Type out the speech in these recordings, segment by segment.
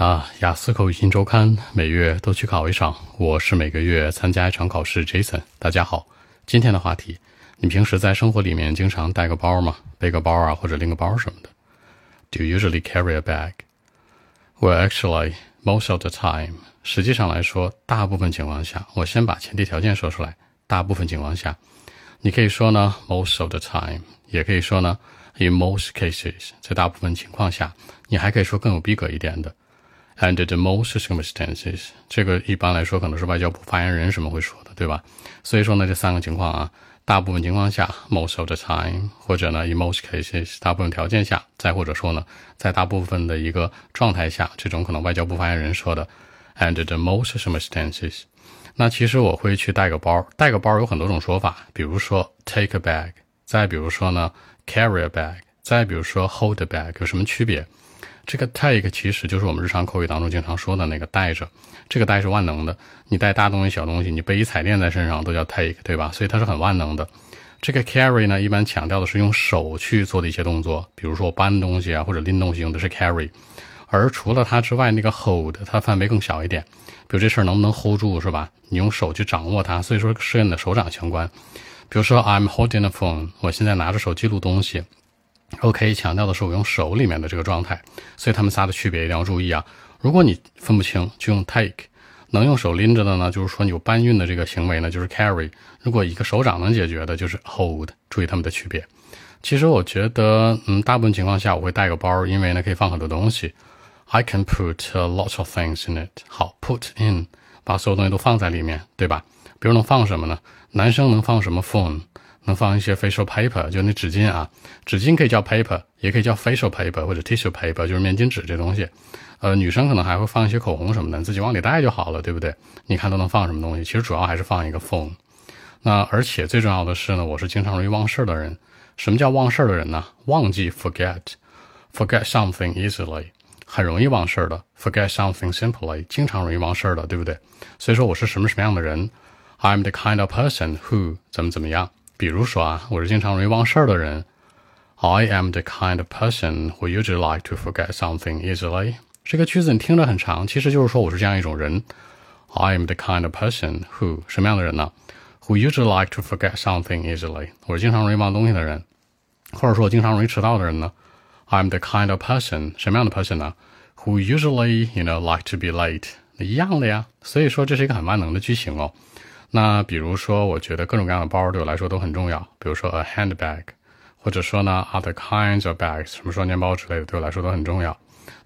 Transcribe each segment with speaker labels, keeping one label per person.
Speaker 1: 啊，雅思口语新周刊每月都去考一场，我是每个月参加一场考试。Jason，大家好。今天的话题，你平时在生活里面经常带个包吗？背个包啊，或者拎个包什么的？Do you usually carry a bag? Well, actually, most of the time. 实际上来说，大部分情况下，我先把前提条件说出来。大部分情况下，你可以说呢，most of the time，也可以说呢，in most cases，在大部分情况下，你还可以说更有逼格一点的。Under the most circumstances，这个一般来说可能是外交部发言人什么会说的，对吧？所以说呢，这三个情况啊，大部分情况下，most of the time，或者呢，in most cases，大部分条件下，再或者说呢，在大部分的一个状态下，这种可能外交部发言人说的，under the most circumstances。那其实我会去带个包，带个包有很多种说法，比如说 take a bag，再比如说呢 carry a bag，再比如说 hold a bag，有什么区别？这个 take 其实就是我们日常口语当中经常说的那个带着，这个带是万能的，你带大东西、小东西，你背一彩电在身上都叫 take，对吧？所以它是很万能的。这个 carry 呢，一般强调的是用手去做的一些动作，比如说搬东西啊或者拎东西用的是 carry。而除了它之外，那个 hold 它范围更小一点，比如这事儿能不能 hold 住，是吧？你用手去掌握它，所以说是跟你的手掌相关。比如说 I'm holding a phone，我现在拿着手机录东西。OK，强调的是我用手里面的这个状态，所以他们仨的区别一定要注意啊。如果你分不清，就用 take。能用手拎着的呢，就是说你有搬运的这个行为呢，就是 carry。如果一个手掌能解决的，就是 hold。注意它们的区别。其实我觉得，嗯，大部分情况下我会带个包，因为呢可以放很多东西。I can put lots of things in it。好，put in，把所有东西都放在里面，对吧？比如能放什么呢？男生能放什么 phone？能放一些 facial paper，就那纸巾啊，纸巾可以叫 paper，也可以叫 facial paper 或者 tissue paper，就是面巾纸这东西。呃，女生可能还会放一些口红什么的，自己往里带就好了，对不对？你看都能放什么东西？其实主要还是放一个 phone。那而且最重要的是呢，我是经常容易忘事儿的人。什么叫忘事儿的人呢？忘记 forget，forget something easily，很容易忘事儿的；forget something simply，经常容易忘事儿的，对不对？所以说我是什么什么样的人？I'm the kind of person who 怎么怎么样。比如说啊，我是经常容易忘事儿的人。I am the kind of person who usually like to forget something easily。这个句子你听着很长，其实就是说我是这样一种人。I am the kind of person who 什么样的人呢？Who usually like to forget something easily。我是经常容易忘东西的人，或者说我经常容易迟到的人呢？I am the kind of person 什么样的 person 呢？Who usually you know like to be late。一样的呀，所以说这是一个很万能的句型哦。 那比如说，我觉得各种各样的包对我来说都很重要。比如说 a handbag，或者说呢 other kinds of bags，什么双肩包之类的，对我来说都很重要。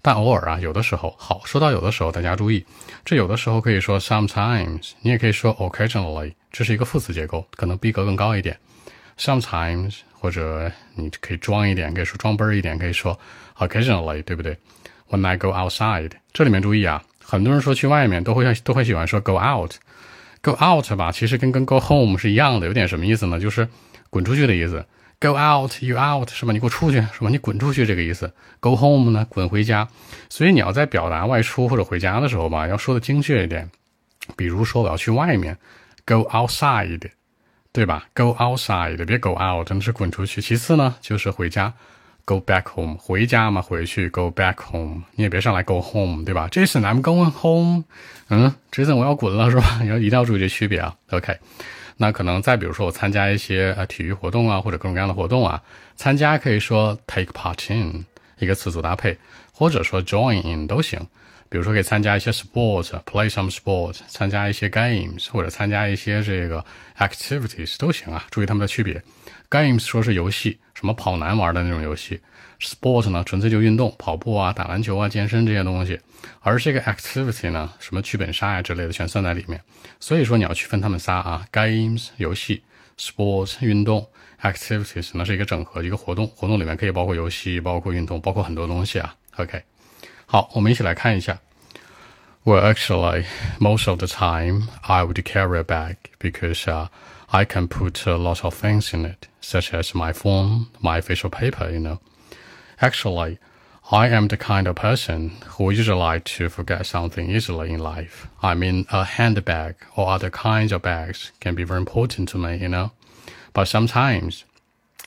Speaker 1: 但偶尔啊，有的时候，好，说到有的时候，大家注意，这有的时候可以说 sometimes，你也可以说 occasionally，这是一个副词结构，可能逼格更高一点。sometimes，或者你可以装一点，可以说装杯一点，可以说 occasionally，对不对？When I go outside，这里面注意啊，很多人说去外面都会都会喜欢说 go out。Go out 吧，其实跟跟 go home 是一样的，有点什么意思呢？就是滚出去的意思。Go out, you out 是吧？你给我出去是吧？你滚出去这个意思。Go home 呢，滚回家。所以你要在表达外出或者回家的时候吧，要说的精确一点。比如说我要去外面，go outside，对吧？Go outside，别 go out，真的是滚出去。其次呢，就是回家。Go back home，回家嘛，回去。Go back home，你也别上来 Go home，对吧？Jason，I'm going home。嗯，Jason，我要滚了，是吧？要一定要注意这区别啊。OK，那可能再比如说，我参加一些呃体育活动啊，或者各种各样的活动啊，参加可以说 take part in，一个词组搭配，或者说 join in 都行。比如说可以参加一些 sport，play some sport，参加一些 games，或者参加一些这个 activities 都行啊。注意它们的区别。Games 说是游戏，什么跑男玩的那种游戏；Sport 呢，纯粹就运动，跑步啊、打篮球啊、健身这些东西。而这个 Activity 呢，什么剧本杀呀之类的，全算在里面。所以说你要区分他们仨啊：Games 游戏，Sport 运动，Activities 呢是一个整合一个活动，活动里面可以包括游戏、包括运动、包括很多东西啊。OK，好，我们一起来看一下。Well, actually, most of the time I would carry a bag because uh. I can put a lot of things in it, such as my phone, my facial paper, you know. Actually, I am the kind of person who usually like to forget something easily in life. I mean, a handbag or other kinds of bags can be very important to me, you know. But sometimes,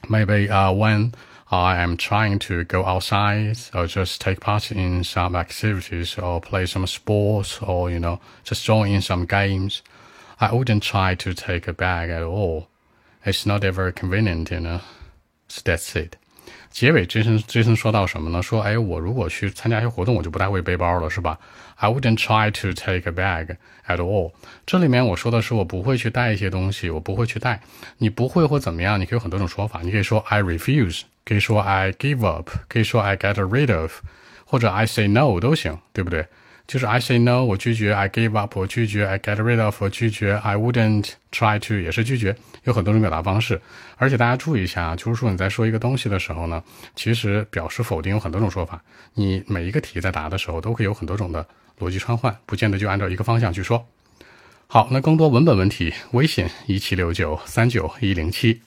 Speaker 1: maybe uh, when I am trying to go outside or just take part in some activities or play some sports or, you know, just join in some games. I wouldn't try to take a bag at all. It's not ever convenient, you know. So that's it. 结尾，Jason Jason 说到什么呢？说，哎，我如果去参加一些活动，我就不太会背包了，是吧？I wouldn't try to take a bag at all。这里面我说的是我不会去带一些东西，我不会去带。你不会或怎么样？你可以有很多种说法。你可以说 I refuse，可以说 I give up，可以说 I get rid of，或者 I say no 都行，对不对？就是 I say no，我拒绝；I give up，我拒绝；I get rid of，我拒绝；I wouldn't try to，也是拒绝。有很多种表达方式，而且大家注意一下啊，就是说你在说一个东西的时候呢，其实表示否定有很多种说法。你每一个题在答的时候都可以有很多种的逻辑穿换，不见得就按照一个方向去说。好，那更多文本问题，微信一七六九三九一零七。